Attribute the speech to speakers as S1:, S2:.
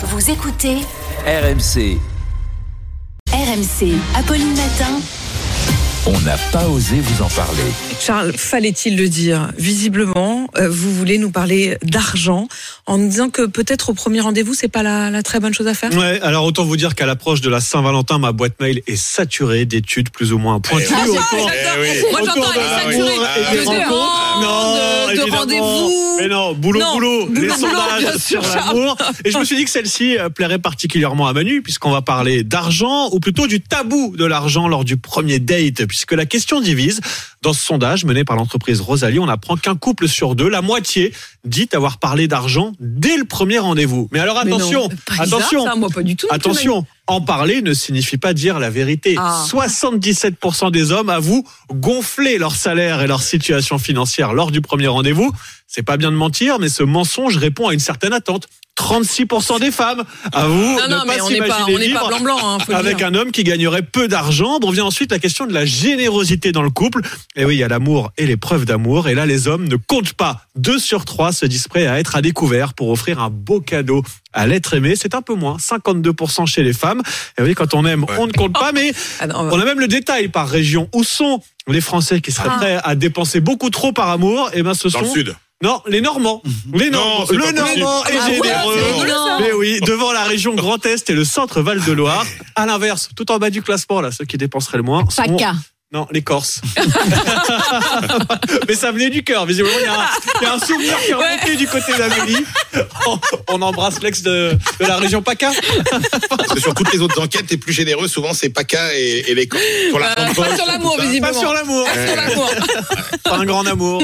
S1: Vous écoutez
S2: RMC,
S1: RMC. Apolline Matin.
S2: on n'a pas osé vous en parler.
S3: Charles, fallait-il le dire Visiblement, euh, vous voulez nous parler d'argent en nous disant que peut-être au premier rendez-vous, c'est pas la, la très bonne chose à faire.
S4: Ouais, alors autant vous dire qu'à l'approche de la Saint-Valentin, ma boîte mail est saturée d'études plus ou moins pointues.
S3: Ah, j'adore. Moi, j'entends elle est saturée
S4: Non.
S3: Rendez-vous.
S4: Mais non, boulot,
S3: Non,
S4: boulot,
S3: boulot,
S4: les sondages sur l'amour. Et je me suis dit que celle-ci euh, plairait particulièrement à Manu, puisqu'on va parler d'argent, ou plutôt du tabou de l'argent lors du premier date, puisque la question divise. Dans ce sondage mené par l'entreprise Rosalie, on apprend qu'un couple sur deux, la moitié, dit avoir parlé d'argent dès le premier rendez-vous. Mais alors
S3: Mais non,
S4: attention,
S3: pas bizarre,
S4: attention,
S3: ça, moi pas du tout.
S4: Attention, en parler ne signifie pas dire la vérité.
S3: Ah.
S4: 77% des hommes avouent gonfler leur salaire et leur situation financière lors du premier rendez-vous. C'est pas bien de mentir, mais ce mensonge répond à une certaine attente. 36% des femmes avouent
S3: Non,
S4: ne
S3: non,
S4: pas
S3: mais on n'est pas,
S4: s'imaginer
S3: on n'est pas
S4: vivre
S3: blanc-blanc. Hein,
S4: avec un homme qui gagnerait peu d'argent. Bon, vient ensuite la question de la générosité dans le couple. Et oui, il y a l'amour et les preuves d'amour. Et là, les hommes ne comptent pas. Deux sur trois se disent prêts à être à découvert pour offrir un beau cadeau à l'être aimé. C'est un peu moins, 52% chez les femmes. Et oui, quand on aime, on ne compte pas. Mais
S3: Ah, non,
S4: on a même le détail par région. Où sont les Français qui seraient
S3: Ah.
S4: prêts à dépenser beaucoup trop par amour? Et ben, ce
S5: Dans
S4: sont
S5: le sud.
S4: Non, les Normands. Les Normands. le
S5: pas.
S4: Normand est
S3: Ah ouais,
S4: généreux. Mais oui, devant la région Grand Est et le centre Val de Loire. À l'inverse, tout en bas du classement, là, ceux qui dépenseraient le moins. sont-
S1: PACA.
S4: Non, les Corses. Mais ça venait du cœur, visiblement. Il y, a un, il y a un souvenir qui est remonté du côté d'Amélie. On, on embrasse l'ex de, de la région PACA.
S5: Parce que sur toutes les autres enquêtes, les plus généreux, souvent, c'est PACA et, et les camps. Sur la
S3: Euh, pas sur l'amour,
S4: Pas
S3: visiblement.
S4: sur l'amour.
S3: Pas sur l'amour.
S4: Pas un grand amour.